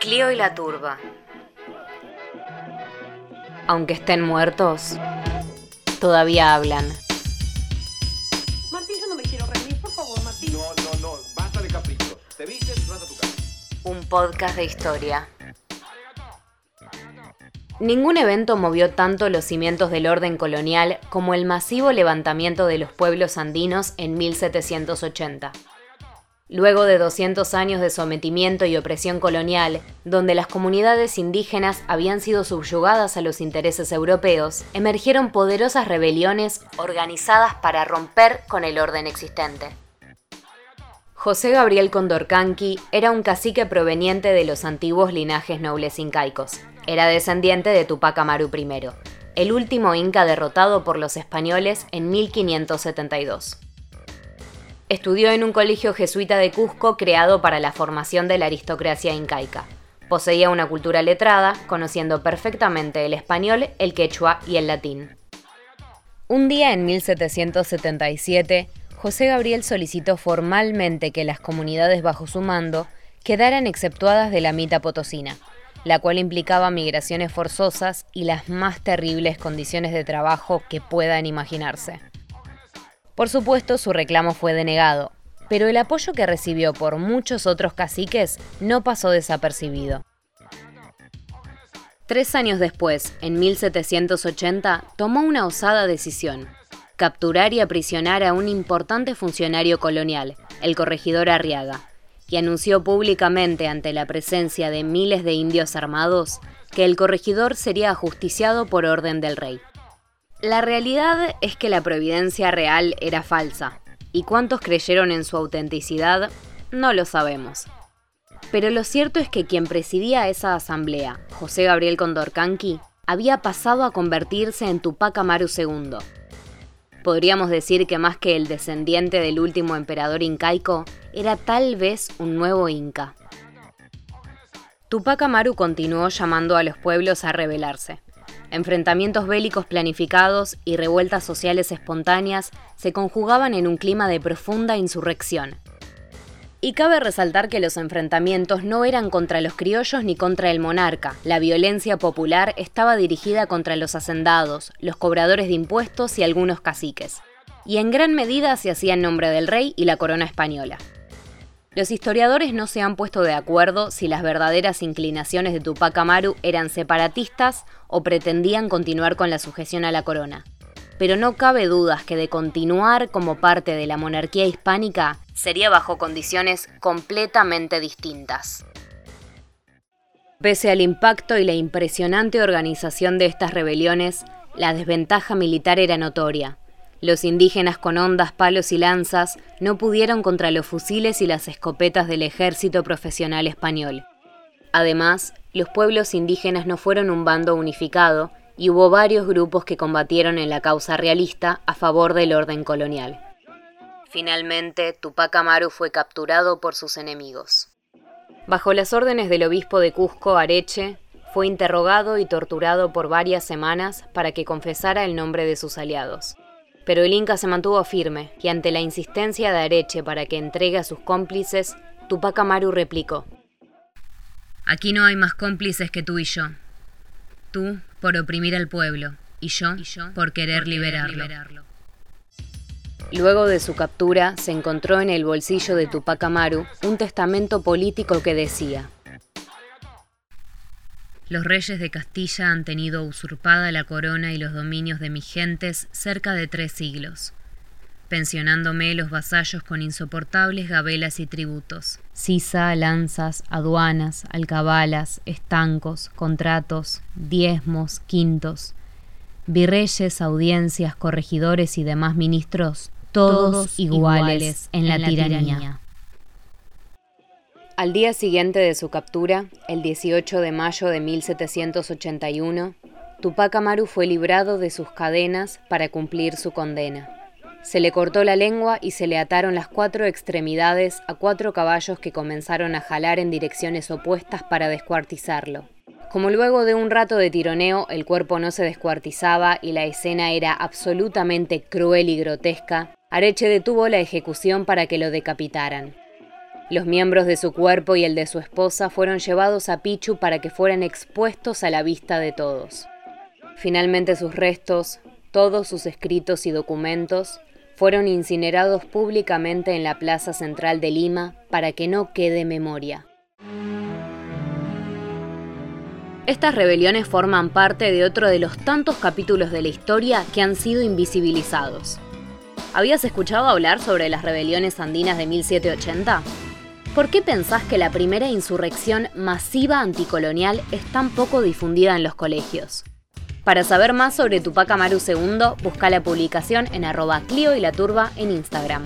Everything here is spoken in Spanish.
Clio y la turba. Aunque estén muertos, todavía hablan. Martín, yo no me quiero reír, por favor, Martín. No, no, no, basta de caprichos. Te vistes y vas a tu casa. Un podcast de historia. Ningún evento movió tanto los cimientos del orden colonial como el masivo levantamiento de los pueblos andinos en 1780. Luego de 200 años de sometimiento y opresión colonial, donde las comunidades indígenas habían sido subyugadas a los intereses europeos, emergieron poderosas rebeliones organizadas para romper con el orden existente. José Gabriel Condorcanqui era un cacique proveniente de los antiguos linajes nobles incaicos. Era descendiente de Tupac Amaru I, el último inca derrotado por los españoles en 1572. Estudió en un colegio jesuita de Cusco creado para la formación de la aristocracia incaica. Poseía una cultura letrada, conociendo perfectamente el español, el quechua y el latín. Un día en 1777, José Gabriel solicitó formalmente que las comunidades bajo su mando quedaran exceptuadas de la mita potosina, la cual implicaba migraciones forzosas y las más terribles condiciones de trabajo que puedan imaginarse. Por supuesto, su reclamo fue denegado, pero el apoyo que recibió por muchos otros caciques no pasó desapercibido. Tres años después, en 1780, tomó una osada decisión, capturar y aprisionar a un importante funcionario colonial, el corregidor Arriaga, y anunció públicamente ante la presencia de miles de indios armados que el corregidor sería ajusticiado por orden del rey. La realidad es que la providencia real era falsa, y cuántos creyeron en su autenticidad no lo sabemos. Pero lo cierto es que quien presidía esa asamblea, José Gabriel Condorcanqui, había pasado a convertirse en Tupac Amaru II. Podríamos decir que más que el descendiente del último emperador incaico, era tal vez un nuevo inca. Tupac Amaru continuó llamando a los pueblos a rebelarse. Enfrentamientos bélicos planificados y revueltas sociales espontáneas se conjugaban en un clima de profunda insurrección. Y cabe resaltar que los enfrentamientos no eran contra los criollos ni contra el monarca. La violencia popular estaba dirigida contra los hacendados, los cobradores de impuestos y algunos caciques. Y en gran medida se hacía en nombre del rey y la corona española. Los historiadores no se han puesto de acuerdo si las verdaderas inclinaciones de Tupac Amaru eran separatistas o pretendían continuar con la sujeción a la corona. Pero no cabe dudas que de continuar como parte de la monarquía hispánica sería bajo condiciones completamente distintas. Pese al impacto y la impresionante organización de estas rebeliones, la desventaja militar era notoria. Los indígenas con hondas, palos y lanzas no pudieron contra los fusiles y las escopetas del ejército profesional español. Además, los pueblos indígenas no fueron un bando unificado y hubo varios grupos que combatieron en la causa realista a favor del orden colonial. Finalmente, Tupac Amaru fue capturado por sus enemigos. Bajo las órdenes del obispo de Cusco, Areche, fue interrogado y torturado por varias semanas para que confesara el nombre de sus aliados. Pero el Inca se mantuvo firme y ante la insistencia de Areche para que entregue a sus cómplices, Tupac Amaru replicó. Aquí no hay más cómplices que tú y yo. Tú por oprimir al pueblo y yo, por querer, liberarlo. Luego de su captura, se encontró en el bolsillo de Tupac Amaru un testamento político que decía: los reyes de Castilla han tenido usurpada la corona y los dominios de mis gentes cerca de tres siglos, pensionándome los vasallos con insoportables gabelas y tributos, sisa, lanzas, aduanas, alcabalas, estancos, contratos, diezmos, quintos, virreyes, audiencias, corregidores y demás ministros, todos, iguales, en la, tiranía. Al día siguiente de su captura, el 18 de mayo de 1781, Tupac Amaru fue librado de sus cadenas para cumplir su condena. Se le cortó la lengua y se le ataron las cuatro extremidades a cuatro caballos que comenzaron a jalar en direcciones opuestas para descuartizarlo. Como luego de un rato de tironeo el cuerpo no se descuartizaba y la escena era absolutamente cruel y grotesca, Areche detuvo la ejecución para que lo decapitaran. Los miembros de su cuerpo y el de su esposa fueron llevados a Pichu para que fueran expuestos a la vista de todos. Finalmente sus restos, todos sus escritos y documentos, fueron incinerados públicamente en la plaza central de Lima para que no quede memoria. Estas rebeliones forman parte de otro de los tantos capítulos de la historia que han sido invisibilizados. ¿Habías escuchado hablar sobre las rebeliones andinas de 1780? ¿Por qué pensás que la primera insurrección masiva anticolonial es tan poco difundida en los colegios? Para saber más sobre Tupac Amaru II, busca la publicación en arroba Clio y la Turba en Instagram.